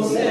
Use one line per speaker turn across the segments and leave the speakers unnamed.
el mismo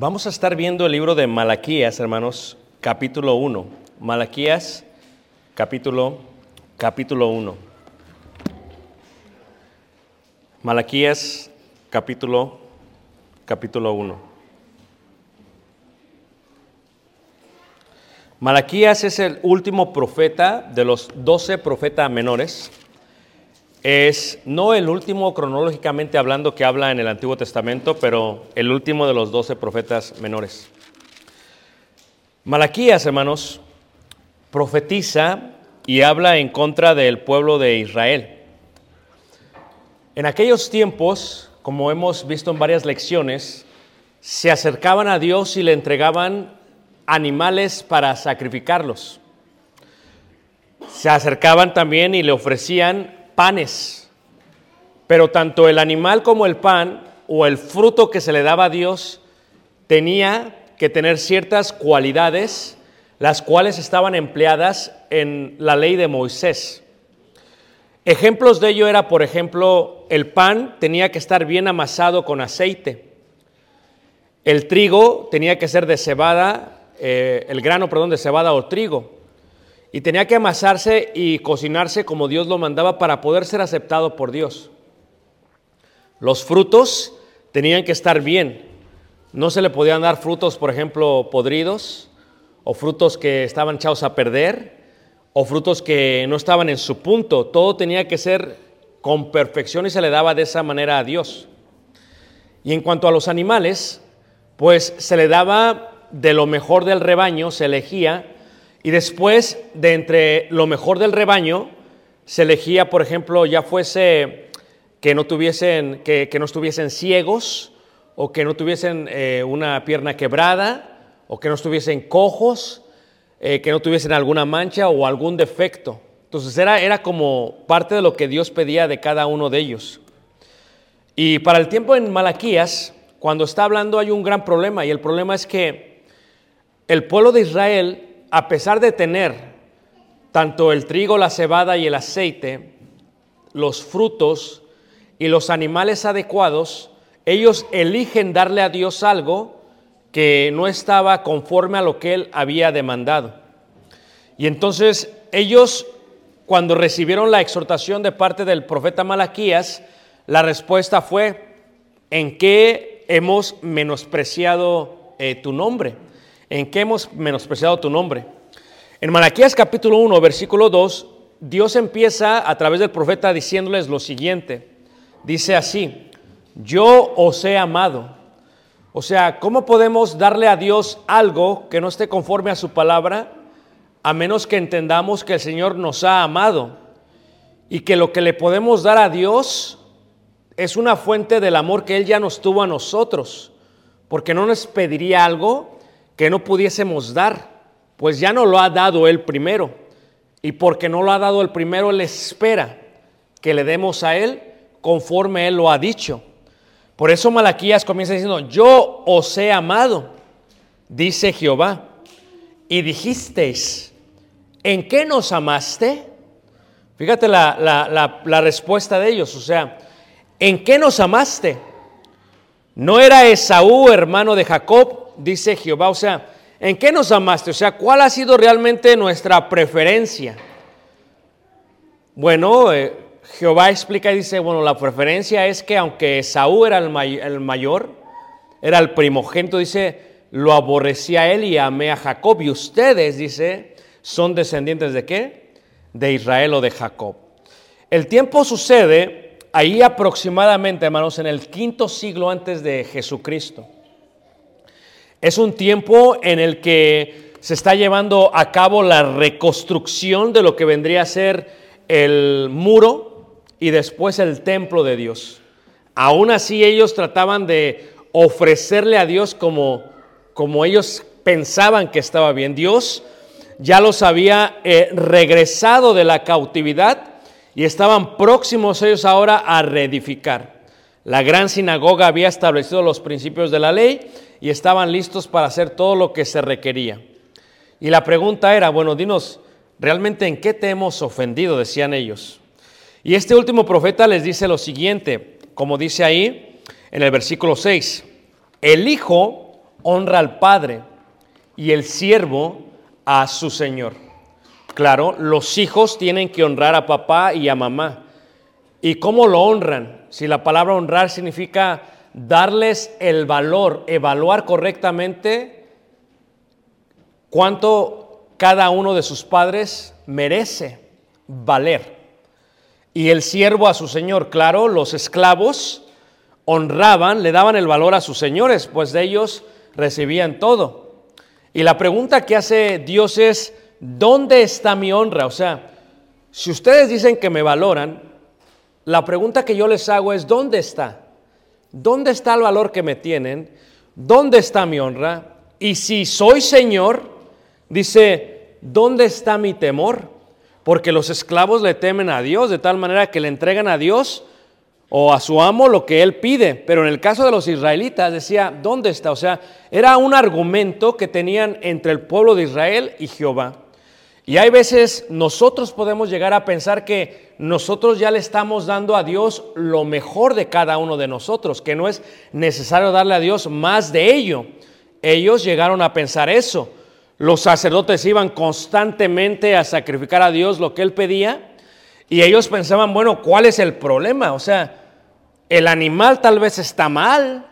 Vamos a estar viendo el libro de Malaquías, hermanos, capítulo 1. Malaquías, capítulo, capítulo 1. Malaquías, capítulo, capítulo 1. Malaquías es el último profeta de los doce profetas menores. Es no el último cronológicamente hablando que habla en el Antiguo Testamento, pero el último de los doce profetas menores. Malaquías, hermanos, profetiza y habla en contra del pueblo de Israel. En aquellos tiempos, como hemos visto en varias lecciones, se acercaban a Dios y le entregaban animales para sacrificarlos. Se acercaban también y le ofrecían panes. Pero tanto el animal como el pan o el fruto que se le daba a Dios tenía que tener ciertas cualidades, las cuales estaban empleadas en la ley de Moisés. Ejemplos de ello era, por ejemplo, el pan tenía que estar bien amasado con aceite. El trigo tenía que ser de cebada, eh, el grano, perdón, de cebada o trigo. Y tenía que amasarse y cocinarse como Dios lo mandaba para poder ser aceptado por Dios. Los frutos tenían que estar bien. No se le podían dar frutos, por ejemplo, podridos, o frutos que estaban echados a perder, o frutos que no estaban en su punto. Todo tenía que ser con perfección y se le daba de esa manera a Dios. Y en cuanto a los animales, pues se le daba de lo mejor del rebaño, se elegía, y después de entre lo mejor del rebaño, se elegía, por ejemplo, ya fuese que no tuviesen, que, no estuviesen ciegos, o que no tuviesen eh, una pierna quebrada, o que no estuviesen cojos, eh, que no tuviesen alguna mancha o algún defecto. Entonces era, era como parte de lo que Dios pedía de cada uno de ellos. Y para el tiempo en Malaquías, cuando está hablando hay un gran problema, y el problema es que el pueblo de Israel, a pesar de tener tanto el trigo, la cebada y el aceite, los frutos y los animales adecuados, ellos eligen darle a Dios algo que no estaba conforme a lo que él había demandado. Y entonces ellos, cuando recibieron la exhortación de parte del profeta Malaquías, la respuesta fue, ¿en qué hemos menospreciado eh, tu nombre? ¿En qué hemos menospreciado tu nombre? En Malaquías capítulo 1, versículo 2, Dios empieza a través del profeta diciéndoles lo siguiente. Dice así, yo os he amado. O sea, ¿cómo podemos darle a Dios algo que no esté conforme a su palabra a menos que entendamos que el Señor nos ha amado y que lo que le podemos dar a Dios es una fuente del amor que Él ya nos tuvo a nosotros? Porque no nos pediría algo que no pudiésemos dar, pues ya no lo ha dado Él primero. Y porque no lo ha dado el primero, Él espera que le demos a Él conforme Él lo ha dicho. Por eso Malaquías comienza diciendo, yo os he amado, dice Jehová, y dijisteis, ¿en qué nos amaste? Fíjate la, la- la- la respuesta de ellos, o sea, ¿en qué nos amaste? ¿No era Esaú hermano de Jacob? Dice Jehová, o sea, ¿en qué nos amaste? O sea, ¿cuál ha sido realmente nuestra preferencia? Bueno, eh, Jehová explica y dice, bueno, la preferencia es que aunque Esaú era el, el mayor, era el primogénito, dice, lo aborrecía él y amé a Jacob. Y ustedes, dice, son descendientes de qué? De Israel o de Jacob. El tiempo sucede ahí aproximadamente, hermanos, en el quinto siglo antes de Jesucristo. Es un tiempo en el que se está llevando a cabo la reconstrucción de lo que vendría a ser el muro y después el templo de Dios. Aún así ellos trataban de ofrecerle a Dios como, como ellos pensaban que estaba bien. Dios ya los había eh, regresado de la cautividad y estaban próximos ellos ahora a reedificar. La gran sinagoga había establecido los principios de la ley y estaban listos para hacer todo lo que se requería. Y la pregunta era, bueno, dinos, ¿realmente en qué te hemos ofendido? Decían ellos. Y este último profeta les dice lo siguiente, como dice ahí en el versículo 6, el Hijo honra al Padre y el siervo a su Señor. Claro, los hijos tienen que honrar a papá y a mamá. ¿Y cómo lo honran? Si la palabra honrar significa darles el valor, evaluar correctamente cuánto cada uno de sus padres merece valer. Y el siervo a su señor, claro, los esclavos honraban, le daban el valor a sus señores, pues de ellos recibían todo. Y la pregunta que hace Dios es, ¿dónde está mi honra? O sea, si ustedes dicen que me valoran, la pregunta que yo les hago es, ¿dónde está? ¿Dónde está el valor que me tienen? ¿Dónde está mi honra? Y si soy Señor, dice, ¿dónde está mi temor? Porque los esclavos le temen a Dios de tal manera que le entregan a Dios o a su amo lo que él pide. Pero en el caso de los israelitas decía, ¿dónde está? O sea, era un argumento que tenían entre el pueblo de Israel y Jehová. Y hay veces nosotros podemos llegar a pensar que nosotros ya le estamos dando a Dios lo mejor de cada uno de nosotros, que no es necesario darle a Dios más de ello. Ellos llegaron a pensar eso. Los sacerdotes iban constantemente a sacrificar a Dios lo que él pedía y ellos pensaban, bueno, ¿cuál es el problema? O sea, el animal tal vez está mal,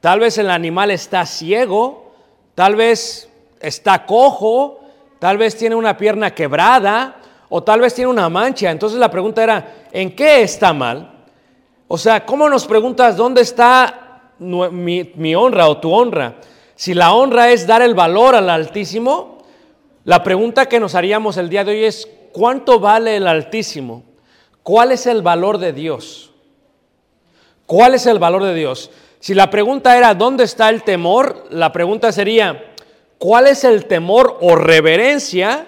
tal vez el animal está ciego, tal vez está cojo, tal vez tiene una pierna quebrada o tal vez tiene una mancha. Entonces la pregunta era, ¿en qué está mal? O sea, ¿cómo nos preguntas dónde está mi, mi honra o tu honra? Si la honra es dar el valor al Altísimo, la pregunta que nos haríamos el día de hoy es, ¿cuánto vale el Altísimo? ¿Cuál es el valor de Dios? ¿Cuál es el valor de Dios? Si la pregunta era, ¿dónde está el temor? La pregunta sería, ¿cuál es el temor o reverencia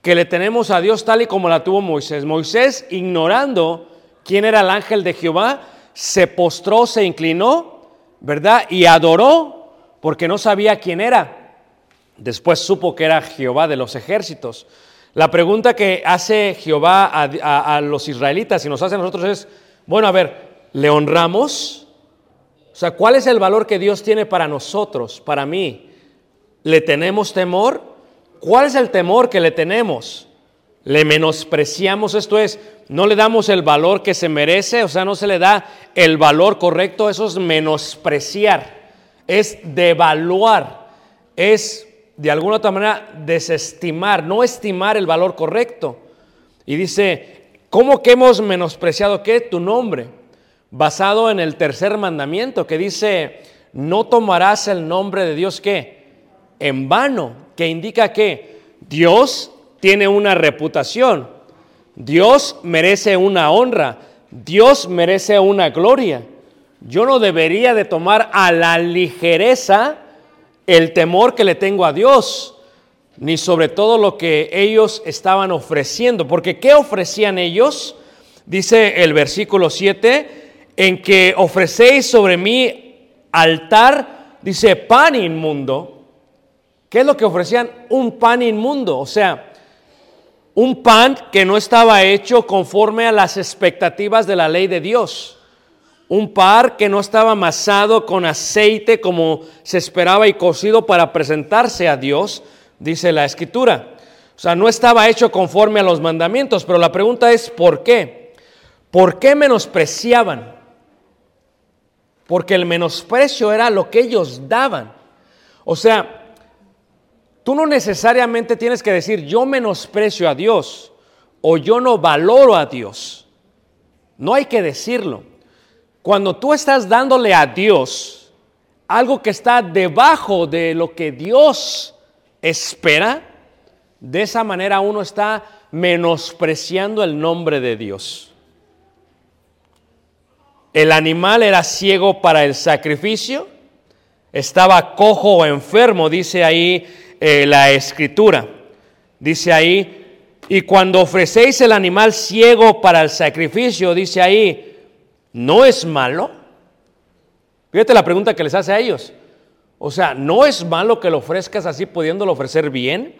que le tenemos a Dios tal y como la tuvo Moisés? Moisés, ignorando quién era el ángel de Jehová, se postró, se inclinó, ¿verdad? Y adoró porque no sabía quién era. Después supo que era Jehová de los ejércitos. La pregunta que hace Jehová a, los israelitas y nos hace a nosotros es, bueno, a ver, ¿le honramos? O sea, ¿cuál es el valor que Dios tiene para nosotros, para mí? ¿Le tenemos temor? ¿Cuál es el temor que le tenemos? ¿Le menospreciamos? Esto es, no le damos el valor que se merece, o sea, no se le da el valor correcto, eso es menospreciar, es devaluar, es de alguna otra manera desestimar, no estimar el valor correcto. Y dice, ¿cómo que hemos menospreciado qué? Tu nombre. basado en el tercer mandamiento que dice, no tomarás el nombre de Dios que en vano, que indica que Dios tiene una reputación, Dios merece una honra, Dios merece una gloria. Yo no debería de tomar a la ligereza el temor que le tengo a Dios, ni sobre todo lo que ellos estaban ofreciendo, porque ¿qué ofrecían ellos? Dice el versículo 7, en que ofrecéis sobre mí altar, dice pan inmundo. ¿Qué es lo que ofrecían? Un pan inmundo, o sea, un pan que no estaba hecho conforme a las expectativas de la ley de Dios. Un pan que no estaba amasado con aceite como se esperaba y cocido para presentarse a Dios, dice la escritura. O sea, no estaba hecho conforme a los mandamientos, pero la pregunta es ¿por qué? ¿Por qué menospreciaban? Porque el menosprecio era lo que ellos daban. O sea, Tú no necesariamente tienes que decir yo menosprecio a Dios o yo no valoro a Dios. No hay que decirlo. Cuando tú estás dándole a Dios algo que está debajo de lo que Dios espera, de esa manera uno está menospreciando el nombre de Dios. El animal era ciego para el sacrificio, estaba cojo o enfermo, dice ahí eh, la escritura. Dice ahí, y cuando ofrecéis el animal ciego para el sacrificio, dice ahí, ¿no es malo? Fíjate la pregunta que les hace a ellos. O sea, ¿no es malo que lo ofrezcas así pudiéndolo ofrecer bien?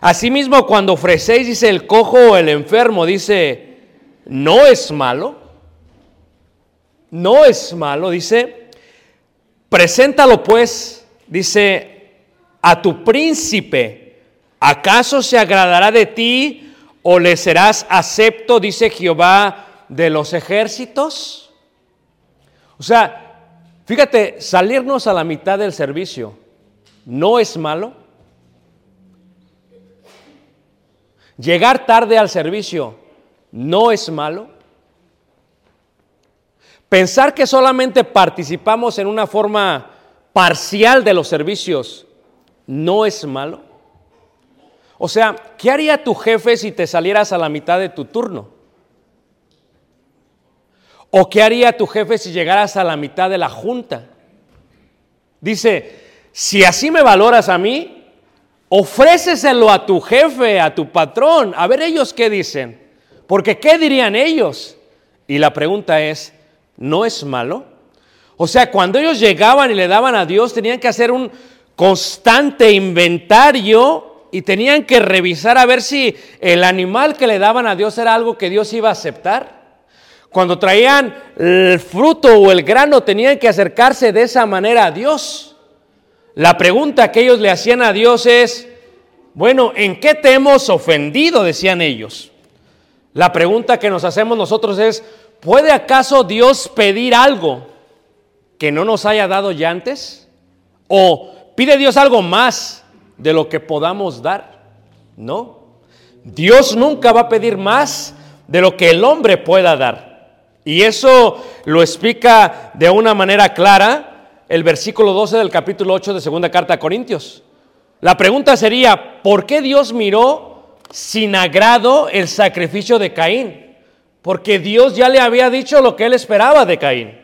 Asimismo, cuando ofrecéis, dice el cojo o el enfermo, dice, ¿no es malo? No es malo, dice, preséntalo pues, dice, a tu príncipe, ¿acaso se agradará de ti o le serás acepto, dice Jehová de los ejércitos? O sea, fíjate, salirnos a la mitad del servicio no es malo. Llegar tarde al servicio no es malo. Pensar que solamente participamos en una forma parcial de los servicios no es malo. O sea, ¿qué haría tu jefe si te salieras a la mitad de tu turno? ¿O qué haría tu jefe si llegaras a la mitad de la junta? Dice, si así me valoras a mí, ofréceselo a tu jefe, a tu patrón, a ver ellos qué dicen. Porque ¿qué dirían ellos? Y la pregunta es, ¿no es malo? O sea, cuando ellos llegaban y le daban a Dios, tenían que hacer un, constante inventario y tenían que revisar a ver si el animal que le daban a Dios era algo que Dios iba a aceptar. Cuando traían el fruto o el grano tenían que acercarse de esa manera a Dios. La pregunta que ellos le hacían a Dios es, bueno, ¿en qué te hemos ofendido? decían ellos. La pregunta que nos hacemos nosotros es, ¿puede acaso Dios pedir algo que no nos haya dado ya antes? ¿O ¿Pide Dios algo más de lo que podamos dar? No. Dios nunca va a pedir más de lo que el hombre pueda dar. Y eso lo explica de una manera clara el versículo 12 del capítulo 8 de segunda carta a Corintios. La pregunta sería, ¿por qué Dios miró sin agrado el sacrificio de Caín? Porque Dios ya le había dicho lo que él esperaba de Caín.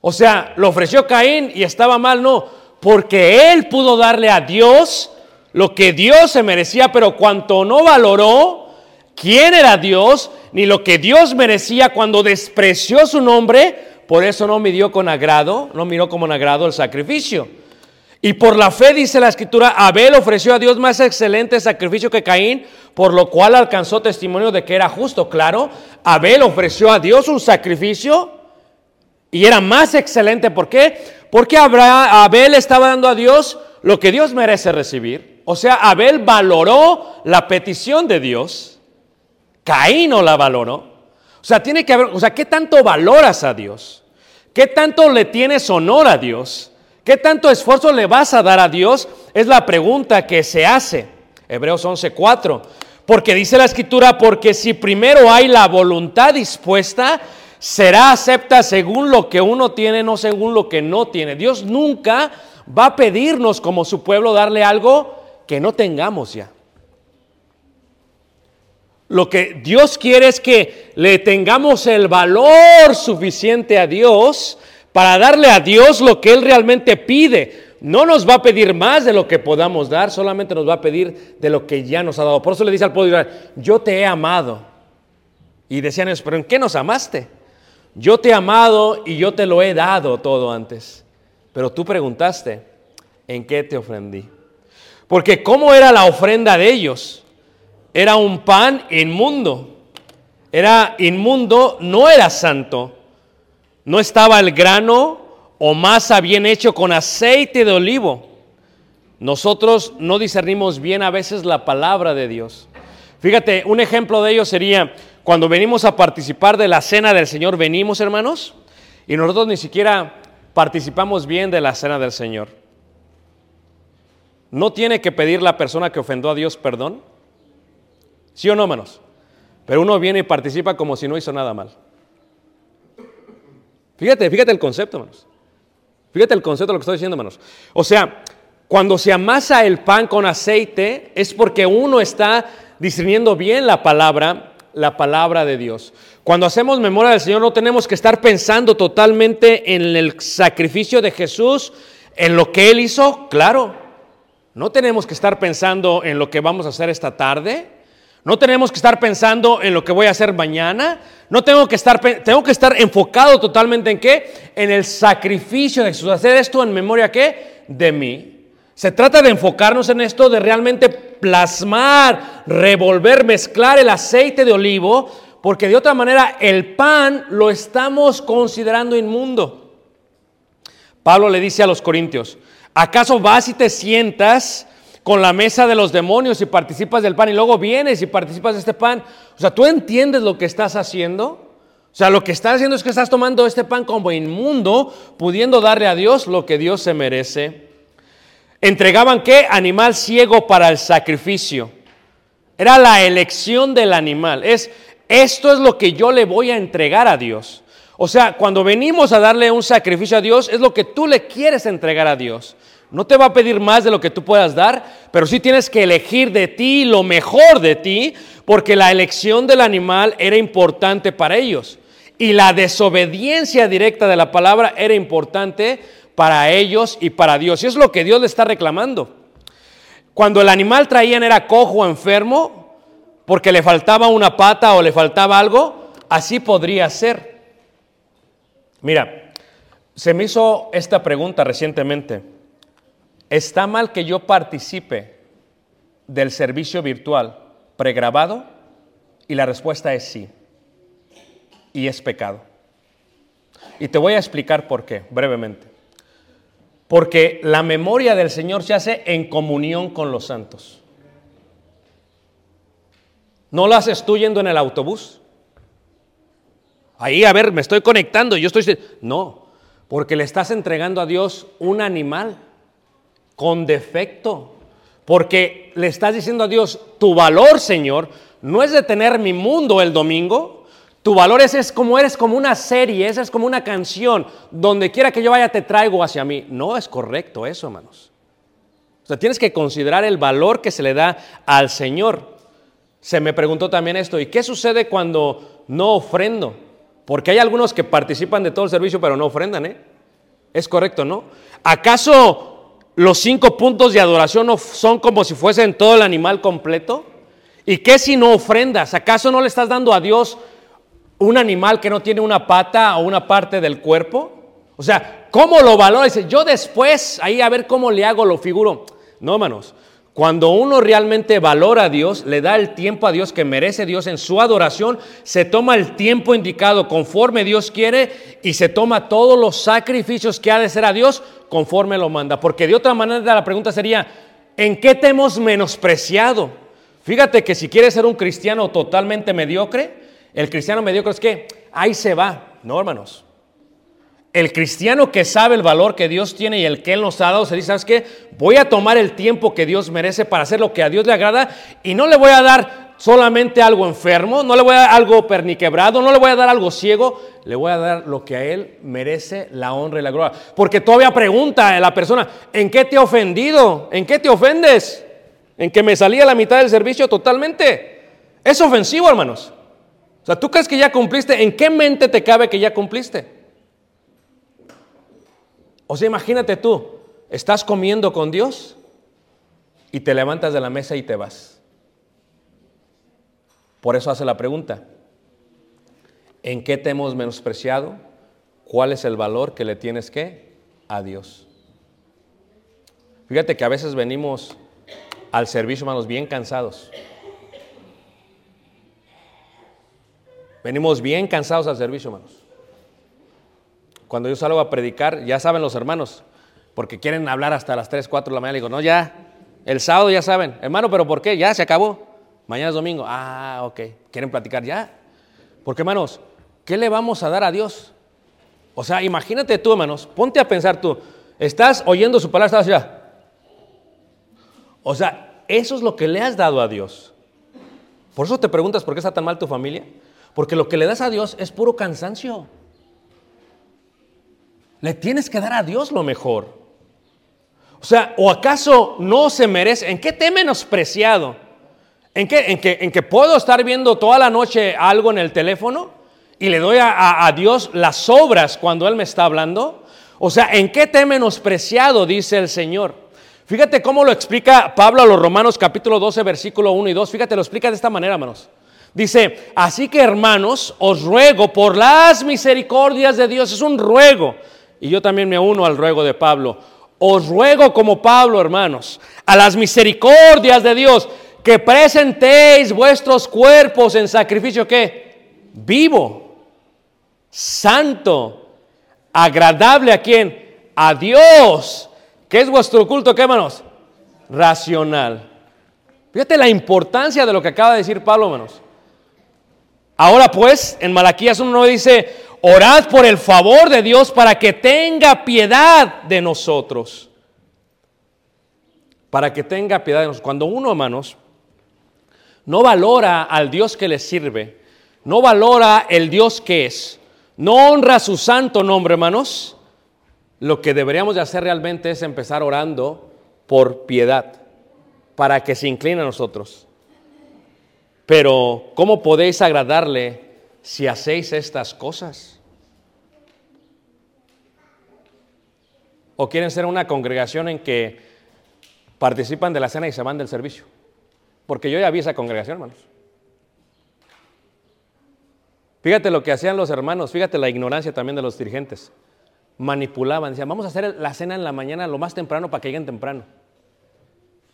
O sea, lo ofreció Caín y estaba mal, no porque él pudo darle a Dios lo que Dios se merecía, pero cuanto no valoró quién era Dios, ni lo que Dios merecía cuando despreció su nombre, por eso no midió con agrado, no miró como un agrado el sacrificio. Y por la fe, dice la escritura, Abel ofreció a Dios más excelente sacrificio que Caín, por lo cual alcanzó testimonio de que era justo. Claro, Abel ofreció a Dios un sacrificio y era más excelente. ¿Por qué? Porque Abel estaba dando a Dios lo que Dios merece recibir. O sea, Abel valoró la petición de Dios. Caín no la valoró. O sea, tiene que haber, o sea, ¿qué tanto valoras a Dios? ¿Qué tanto le tienes honor a Dios? ¿Qué tanto esfuerzo le vas a dar a Dios? Es la pregunta que se hace. Hebreos 11:4. Porque dice la escritura, porque si primero hay la voluntad dispuesta, será acepta según lo que uno tiene, no según lo que no tiene. Dios nunca va a pedirnos como su pueblo darle algo que no tengamos ya. Lo que Dios quiere es que le tengamos el valor suficiente a Dios para darle a Dios lo que Él realmente pide. No nos va a pedir más de lo que podamos dar, solamente nos va a pedir de lo que ya nos ha dado. Por eso le dice al pueblo yo te he amado. Y decían pero ¿en qué nos amaste? Yo te he amado y yo te lo he dado todo antes. Pero tú preguntaste, ¿en qué te ofendí? Porque ¿cómo era la ofrenda de ellos? Era un pan inmundo. Era inmundo, no era santo. No estaba el grano o masa bien hecho con aceite de olivo. Nosotros no discernimos bien a veces la palabra de Dios. Fíjate, un ejemplo de ello sería cuando venimos a participar de la cena del Señor, venimos hermanos, y nosotros ni siquiera participamos bien de la cena del Señor. ¿No tiene que pedir la persona que ofendió a Dios perdón? ¿Sí o no, hermanos? Pero uno viene y participa como si no hizo nada mal. Fíjate, fíjate el concepto, hermanos. Fíjate el concepto de lo que estoy diciendo, hermanos. O sea, cuando se amasa el pan con aceite es porque uno está discerniendo bien la palabra, la palabra de Dios. Cuando hacemos memoria del Señor no tenemos que estar pensando totalmente en el sacrificio de Jesús, en lo que Él hizo, claro. No tenemos que estar pensando en lo que vamos a hacer esta tarde. No tenemos que estar pensando en lo que voy a hacer mañana. No tengo que estar, tengo que estar enfocado totalmente en qué? En el sacrificio de Jesús. Hacer esto en memoria qué? De mí. Se trata de enfocarnos en esto, de realmente plasmar, revolver, mezclar el aceite de olivo, porque de otra manera el pan lo estamos considerando inmundo. Pablo le dice a los corintios, ¿acaso vas y te sientas con la mesa de los demonios y participas del pan y luego vienes y participas de este pan? O sea, ¿tú entiendes lo que estás haciendo? O sea, lo que estás haciendo es que estás tomando este pan como inmundo, pudiendo darle a Dios lo que Dios se merece. Entregaban qué? Animal ciego para el sacrificio. Era la elección del animal. Es, esto es lo que yo le voy a entregar a Dios. O sea, cuando venimos a darle un sacrificio a Dios, es lo que tú le quieres entregar a Dios. No te va a pedir más de lo que tú puedas dar, pero sí tienes que elegir de ti lo mejor de ti, porque la elección del animal era importante para ellos. Y la desobediencia directa de la palabra era importante para ellos y para Dios. Y es lo que Dios le está reclamando. Cuando el animal traían era cojo o enfermo, porque le faltaba una pata o le faltaba algo, así podría ser. Mira, se me hizo esta pregunta recientemente. ¿Está mal que yo participe del servicio virtual pregrabado? Y la respuesta es sí. Y es pecado. Y te voy a explicar por qué, brevemente. Porque la memoria del Señor se hace en comunión con los santos. No la haces tú yendo en el autobús. Ahí, a ver, me estoy conectando, yo estoy... No, porque le estás entregando a Dios un animal con defecto. Porque le estás diciendo a Dios, tu valor, Señor, no es de tener mi mundo el domingo, tu valor es, es como eres como una serie, esa es como una canción. Donde quiera que yo vaya te traigo hacia mí. No es correcto eso, hermanos. O sea, tienes que considerar el valor que se le da al Señor. Se me preguntó también esto, ¿y qué sucede cuando no ofrendo? Porque hay algunos que participan de todo el servicio pero no ofrendan, ¿eh? Es correcto, ¿no? ¿Acaso los cinco puntos de adoración no son como si fuesen todo el animal completo? ¿Y qué si no ofrendas? ¿Acaso no le estás dando a Dios un animal que no tiene una pata o una parte del cuerpo? O sea, ¿cómo lo valora? Dice, yo después, ahí a ver cómo le hago, lo figuro. No, hermanos. Cuando uno realmente valora a Dios, le da el tiempo a Dios que merece Dios en su adoración, se toma el tiempo indicado conforme Dios quiere y se toma todos los sacrificios que ha de ser a Dios conforme lo manda. Porque de otra manera la pregunta sería, ¿en qué te hemos menospreciado? Fíjate que si quieres ser un cristiano totalmente mediocre, el cristiano mediocre es que ahí se va. No, hermanos. El cristiano que sabe el valor que Dios tiene y el que Él nos ha dado, se dice, ¿sabes qué? Voy a tomar el tiempo que Dios merece para hacer lo que a Dios le agrada y no le voy a dar solamente algo enfermo, no le voy a dar algo perniquebrado, no le voy a dar algo ciego, le voy a dar lo que a él merece la honra y la gloria. Porque todavía pregunta a la persona, ¿en qué te he ofendido? ¿En qué te ofendes? ¿En que me salí a la mitad del servicio totalmente? Es ofensivo, hermanos. O sea, ¿tú crees que ya cumpliste? ¿En qué mente te cabe que ya cumpliste? O sea, imagínate tú, estás comiendo con Dios y te levantas de la mesa y te vas. Por eso hace la pregunta, ¿en qué te hemos menospreciado? ¿Cuál es el valor que le tienes que a Dios? Fíjate que a veces venimos al servicio, hermanos, bien cansados. Venimos bien cansados al servicio, hermanos. Cuando yo salgo a predicar, ya saben los hermanos, porque quieren hablar hasta las 3, 4 de la mañana. Le digo, no, ya, el sábado ya saben. Hermano, ¿pero por qué? Ya se acabó. Mañana es domingo. Ah, ok. ¿Quieren platicar ya? Porque, hermanos, ¿qué le vamos a dar a Dios? O sea, imagínate tú, hermanos, ponte a pensar tú. Estás oyendo su palabra, estás ya. O sea, eso es lo que le has dado a Dios. Por eso te preguntas por qué está tan mal tu familia. Porque lo que le das a Dios es puro cansancio. Le tienes que dar a Dios lo mejor. O sea, ¿o acaso no se merece? ¿En qué te he menospreciado? ¿En qué, en, que, ¿En puedo estar viendo toda la noche algo en el teléfono y le doy a, a, a Dios las obras cuando Él me está hablando? O sea, ¿en qué te he menospreciado? Dice el Señor. Fíjate cómo lo explica Pablo a los Romanos capítulo 12, versículo 1 y 2. Fíjate, lo explica de esta manera, hermanos. Dice, así que hermanos, os ruego por las misericordias de Dios, es un ruego, y yo también me uno al ruego de Pablo, os ruego como Pablo, hermanos, a las misericordias de Dios, que presentéis vuestros cuerpos en sacrificio que vivo, santo, agradable a quién? A Dios. ¿Qué es vuestro culto, qué hermanos? Racional. Fíjate la importancia de lo que acaba de decir Pablo, hermanos. Ahora pues, en Malaquías 1 dice, orad por el favor de Dios para que tenga piedad de nosotros. Para que tenga piedad de nosotros. Cuando uno, hermanos, no valora al Dios que le sirve, no valora el Dios que es, no honra su santo nombre, hermanos, lo que deberíamos de hacer realmente es empezar orando por piedad, para que se incline a nosotros. Pero, ¿cómo podéis agradarle si hacéis estas cosas? ¿O quieren ser una congregación en que participan de la cena y se van del servicio? Porque yo ya vi esa congregación, hermanos. Fíjate lo que hacían los hermanos, fíjate la ignorancia también de los dirigentes. Manipulaban, decían, vamos a hacer la cena en la mañana lo más temprano para que lleguen temprano.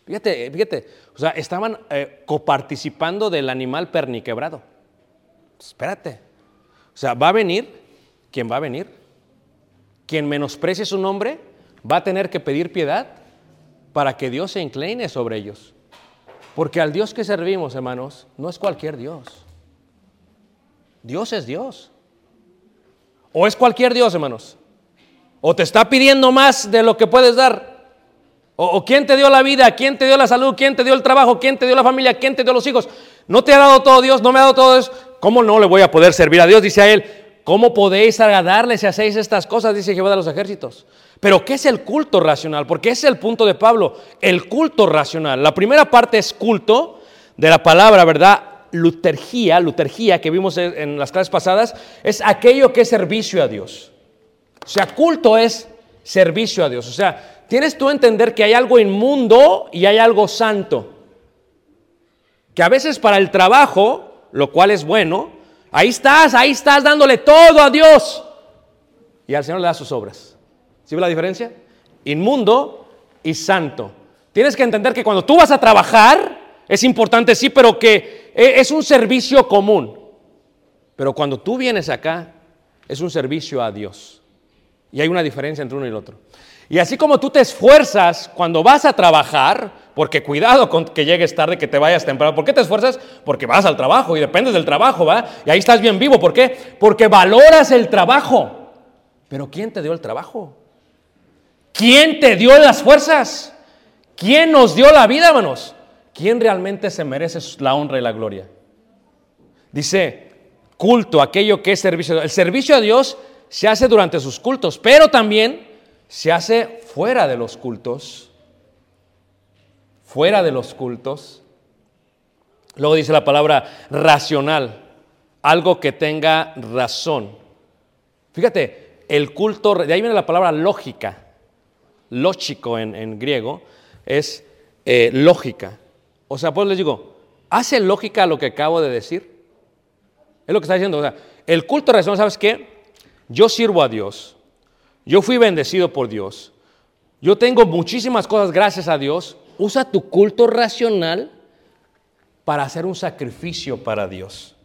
Fíjate, fíjate, o sea, estaban eh, coparticipando del animal perniquebrado. Espérate. O sea, va a venir quien va a venir. Quien menosprecie su nombre va a tener que pedir piedad para que Dios se incline sobre ellos. Porque al Dios que servimos, hermanos, no es cualquier Dios. Dios es Dios. O es cualquier Dios, hermanos. O te está pidiendo más de lo que puedes dar. O, quién te dio la vida, quién te dio la salud, quién te dio el trabajo, quién te dio la familia, quién te dio los hijos. No te ha dado todo Dios, no me ha dado todo eso. ¿Cómo no le voy a poder servir a Dios? Dice a él, ¿cómo podéis agradarle si hacéis estas cosas? Dice Jehová de los ejércitos. Pero ¿qué es el culto racional? Porque ese es el punto de Pablo, el culto racional. La primera parte es culto de la palabra, ¿verdad? Lutergía, lutergía que vimos en las clases pasadas, es aquello que es servicio a Dios. O sea, culto es servicio a Dios. O sea, tienes tú entender que hay algo inmundo y hay algo santo. Que a veces para el trabajo, lo cual es bueno, ahí estás, ahí estás dándole todo a Dios. Y al Señor le da sus obras. ¿Sí ve la diferencia? Inmundo y santo. Tienes que entender que cuando tú vas a trabajar, es importante, sí, pero que es un servicio común. Pero cuando tú vienes acá, es un servicio a Dios. Y hay una diferencia entre uno y el otro. Y así como tú te esfuerzas cuando vas a trabajar, porque cuidado con que llegues tarde, que te vayas temprano. ¿Por qué te esfuerzas? Porque vas al trabajo y dependes del trabajo, ¿va? Y ahí estás bien vivo. ¿Por qué? Porque valoras el trabajo. Pero ¿quién te dio el trabajo? ¿Quién te dio las fuerzas? ¿Quién nos dio la vida, hermanos? ¿quién realmente se merece la honra y la gloria? Dice, culto, aquello que es servicio. El servicio a Dios se hace durante sus cultos, pero también se hace fuera de los cultos. Fuera de los cultos. Luego dice la palabra racional, algo que tenga razón. Fíjate, el culto, de ahí viene la palabra lógica, lógico en, griego, es eh, lógica. O sea, pues les digo, ¿hace lógica lo que acabo de decir? Es lo que está diciendo. O sea, el culto racional, ¿sabes qué? Yo sirvo a Dios. Yo fui bendecido por Dios. Yo tengo muchísimas cosas gracias a Dios. Usa tu culto racional para hacer un sacrificio para Dios.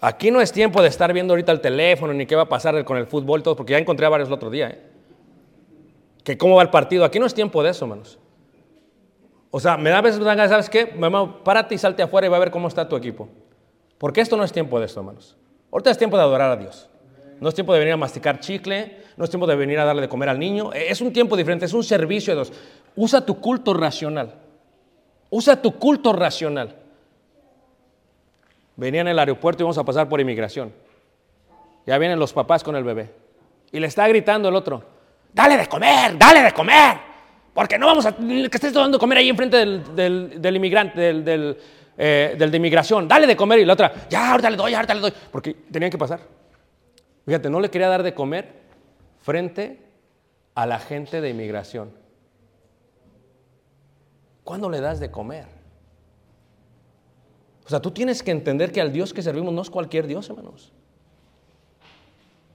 Aquí no es tiempo de estar viendo ahorita el teléfono ni qué va a pasar con el fútbol todo, porque ya encontré a varios el otro día. ¿eh? Que cómo va el partido. Aquí no es tiempo de eso, hermanos. O sea, me da a veces, ¿sabes qué? Mamá, párate y salte afuera y va a ver cómo está tu equipo. Porque esto no es tiempo de esto, hermanos. Ahorita es tiempo de adorar a Dios. No es tiempo de venir a masticar chicle, no es tiempo de venir a darle de comer al niño. Es un tiempo diferente, es un servicio de Dios. Usa tu culto racional. Usa tu culto racional. Venía en el aeropuerto y vamos a pasar por inmigración. Ya vienen los papás con el bebé. Y le está gritando el otro, dale de comer, dale de comer. Porque no vamos a... que estés dando comer ahí enfrente del, del, del inmigrante, del, del, eh, del, de inmigración. Dale de comer. Y la otra, ya, ahorita le doy, ahorita le doy. Porque tenían que pasar. Fíjate, no le quería dar de comer frente a la gente de inmigración. ¿Cuándo le das de comer? O sea, tú tienes que entender que al Dios que servimos no es cualquier Dios, hermanos.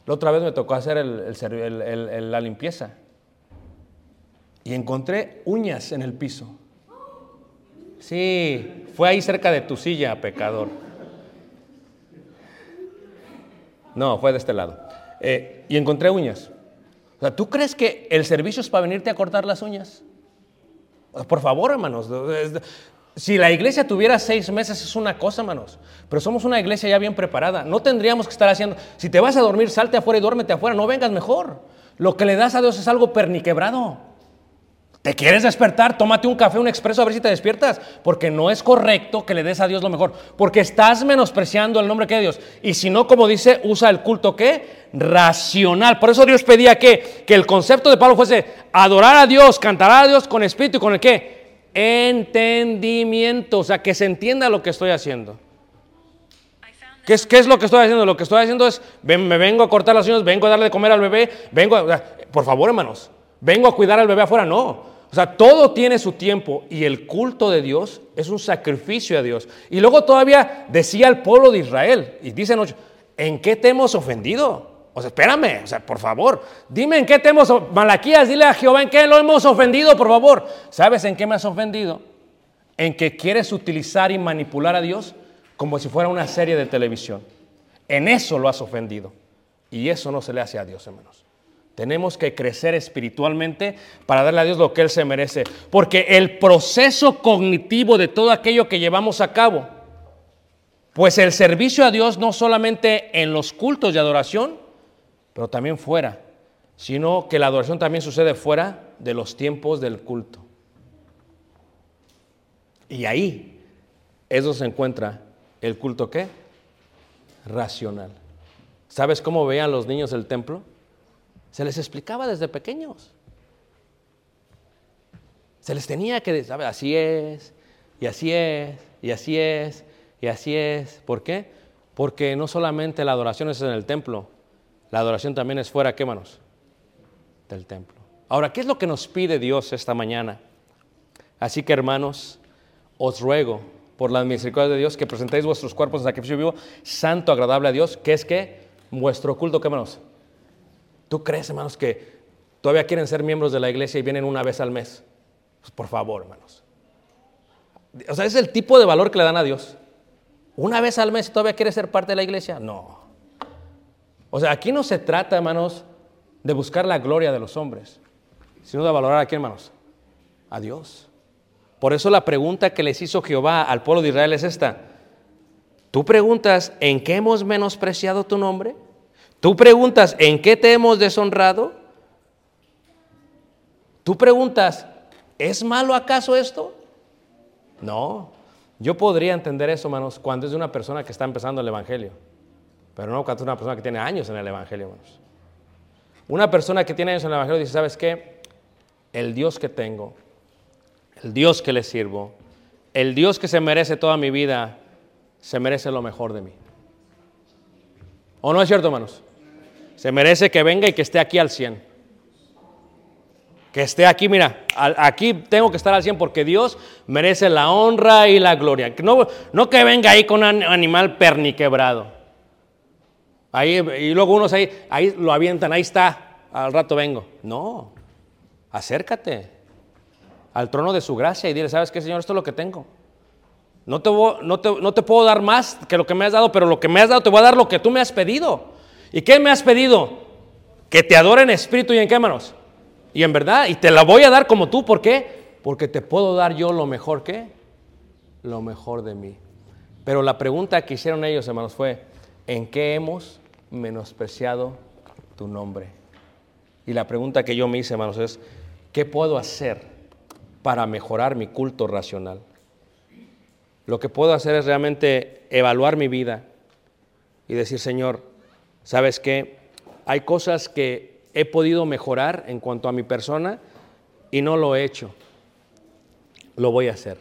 La otra vez me tocó hacer la limpieza y encontré uñas en el piso. Sí, fue ahí cerca de tu silla, pecador. No, fue de este lado. Eh, y encontré uñas. O sea, ¿tú crees que el servicio es para venirte a cortar las uñas? Por favor, hermanos. Si la iglesia tuviera seis meses es una cosa, hermanos. Pero somos una iglesia ya bien preparada. No tendríamos que estar haciendo. Si te vas a dormir, salte afuera y duérmete afuera. No vengas mejor. Lo que le das a Dios es algo perniquebrado. ¿Te quieres despertar? Tómate un café, un expreso a ver si te despiertas. Porque no es correcto que le des a Dios lo mejor. Porque estás menospreciando el nombre que de Dios. Y si no, como dice, usa el culto ¿qué? Racional. Por eso Dios pedía que, que el concepto de Pablo fuese adorar a Dios, cantar a Dios con espíritu y con el qué? Entendimiento. O sea, que se entienda lo que estoy haciendo. ¿Qué es, ¿Qué es, lo que estoy haciendo? Lo que estoy haciendo es, me vengo a cortar las uñas, vengo a darle de comer al bebé, vengo a, por favor hermanos, vengo a cuidar al bebé afuera, no. O sea, todo tiene su tiempo y el culto de Dios es un sacrificio a Dios. Y luego todavía decía el pueblo de Israel, y dicen, ¿en qué te hemos ofendido? O sea, espérame, o sea, por favor, dime en qué te hemos, Malaquías, dile a Jehová en qué lo hemos ofendido, por favor. ¿Sabes en qué me has ofendido? En que quieres utilizar y manipular a Dios como si fuera una serie de televisión. En eso lo has ofendido. Y eso no se le hace a Dios, hermanos. Tenemos que crecer espiritualmente para darle a Dios lo que Él se merece. Porque el proceso cognitivo de todo aquello que llevamos a cabo, pues el servicio a Dios no solamente en los cultos de adoración, pero también fuera, sino que la adoración también sucede fuera de los tiempos del culto. Y ahí es donde se encuentra el culto qué? Racional. ¿Sabes cómo veían los niños el templo? Se les explicaba desde pequeños. Se les tenía que decir, así es, y así es, y así es, y así es. ¿Por qué? Porque no solamente la adoración es en el templo, la adoración también es fuera, ¿qué manos? Del templo. Ahora, ¿qué es lo que nos pide Dios esta mañana? Así que hermanos, os ruego por la misericordia de Dios que presentéis vuestros cuerpos en sacrificio vivo, santo, agradable a Dios, que es que vuestro culto, ¿qué hermanos? ¿Tú crees, hermanos, que todavía quieren ser miembros de la iglesia y vienen una vez al mes? Pues por favor, hermanos. O sea, es el tipo de valor que le dan a Dios. ¿Una vez al mes todavía quiere ser parte de la iglesia? No. O sea, aquí no se trata, hermanos, de buscar la gloria de los hombres, sino de valorar a quién, hermanos? A Dios. Por eso la pregunta que les hizo Jehová al pueblo de Israel es esta. Tú preguntas, ¿en qué hemos menospreciado tu nombre? Tú preguntas, ¿en qué te hemos deshonrado? Tú preguntas, ¿es malo acaso esto? No, yo podría entender eso, hermanos, cuando es de una persona que está empezando el Evangelio, pero no cuando es una persona que tiene años en el Evangelio, hermanos. Una persona que tiene años en el Evangelio dice, ¿sabes qué? El Dios que tengo, el Dios que le sirvo, el Dios que se merece toda mi vida, se merece lo mejor de mí. ¿O no es cierto, hermanos? Se merece que venga y que esté aquí al 100. Que esté aquí, mira, aquí tengo que estar al 100 porque Dios merece la honra y la gloria. No, no que venga ahí con un animal perniquebrado. Ahí, y luego unos ahí, ahí lo avientan, ahí está, al rato vengo. No, acércate al trono de su gracia y dile, ¿sabes qué, Señor? Esto es lo que tengo. No te, no, te, no te puedo dar más que lo que me has dado, pero lo que me has dado te voy a dar lo que tú me has pedido. ¿Y qué me has pedido? Que te adore en espíritu y en qué manos. Y en verdad, y te la voy a dar como tú, ¿por qué? Porque te puedo dar yo lo mejor que, lo mejor de mí. Pero la pregunta que hicieron ellos, hermanos, fue, ¿en qué hemos menospreciado tu nombre? Y la pregunta que yo me hice, hermanos, es, ¿qué puedo hacer para mejorar mi culto racional? Lo que puedo hacer es realmente evaluar mi vida y decir, Señor, ¿sabes qué? Hay cosas que he podido mejorar en cuanto a mi persona y no lo he hecho. Lo voy a hacer.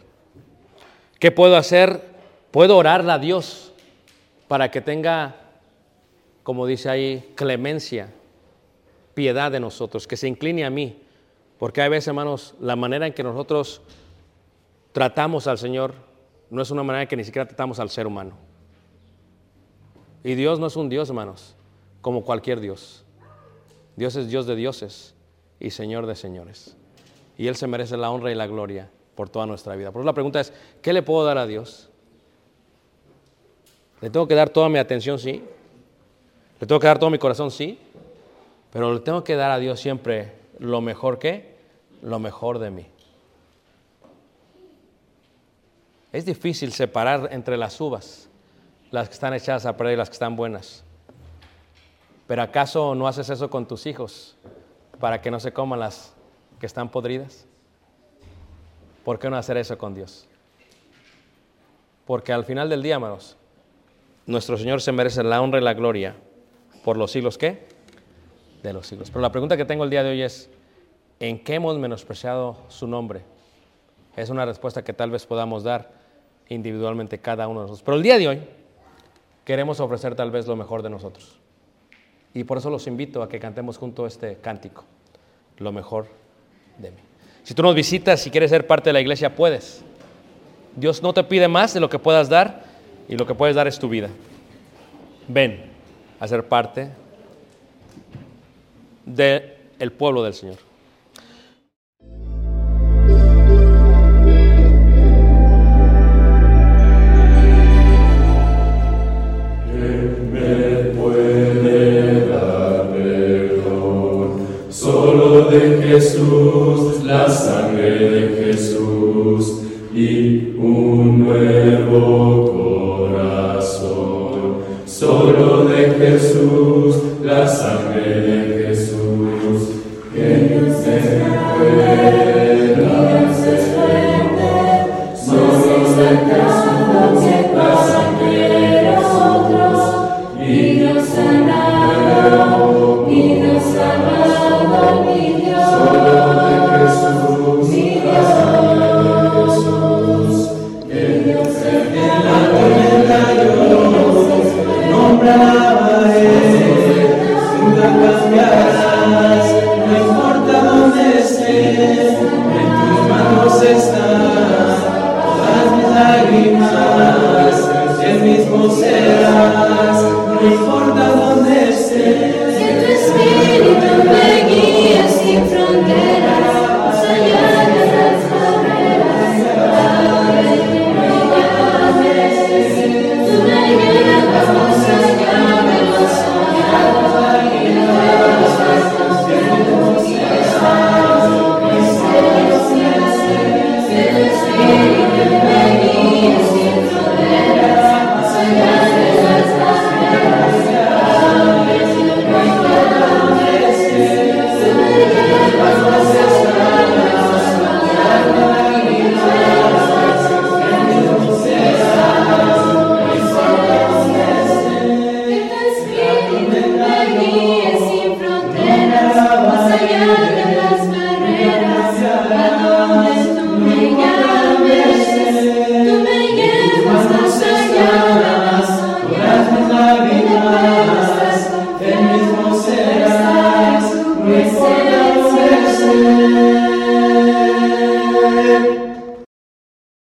¿Qué puedo hacer? Puedo orarle a Dios para que tenga, como dice ahí, clemencia, piedad de nosotros, que se incline a mí. Porque hay veces, hermanos, la manera en que nosotros tratamos al Señor no es una manera que ni siquiera tratamos al ser humano. Y Dios no es un Dios, hermanos, como cualquier Dios. Dios es Dios de dioses y Señor de señores. Y Él se merece la honra y la gloria por toda nuestra vida. Por eso la pregunta es, ¿qué le puedo dar a Dios? ¿Le tengo que dar toda mi atención? Sí. ¿Le tengo que dar todo mi corazón? Sí. Pero le tengo que dar a Dios siempre lo mejor que, lo mejor de mí. Es difícil separar entre las uvas, las que están echadas a perder y las que están buenas. Pero ¿acaso no haces eso con tus hijos para que no se coman las que están podridas? ¿Por qué no hacer eso con Dios? Porque al final del día, hermanos, nuestro Señor se merece la honra y la gloria por los siglos ¿qué? De los siglos. Pero la pregunta que tengo el día de hoy es, ¿en qué hemos menospreciado su nombre? Es una respuesta que tal vez podamos dar individualmente cada uno de nosotros. Pero el día de hoy queremos ofrecer tal vez lo mejor de nosotros. Y por eso los invito a que cantemos junto este cántico, lo mejor de mí. Si tú nos visitas, si quieres ser parte de la iglesia, puedes. Dios no te pide más de lo que puedas dar y lo que puedes dar es tu vida. Ven a ser parte del pueblo del Señor.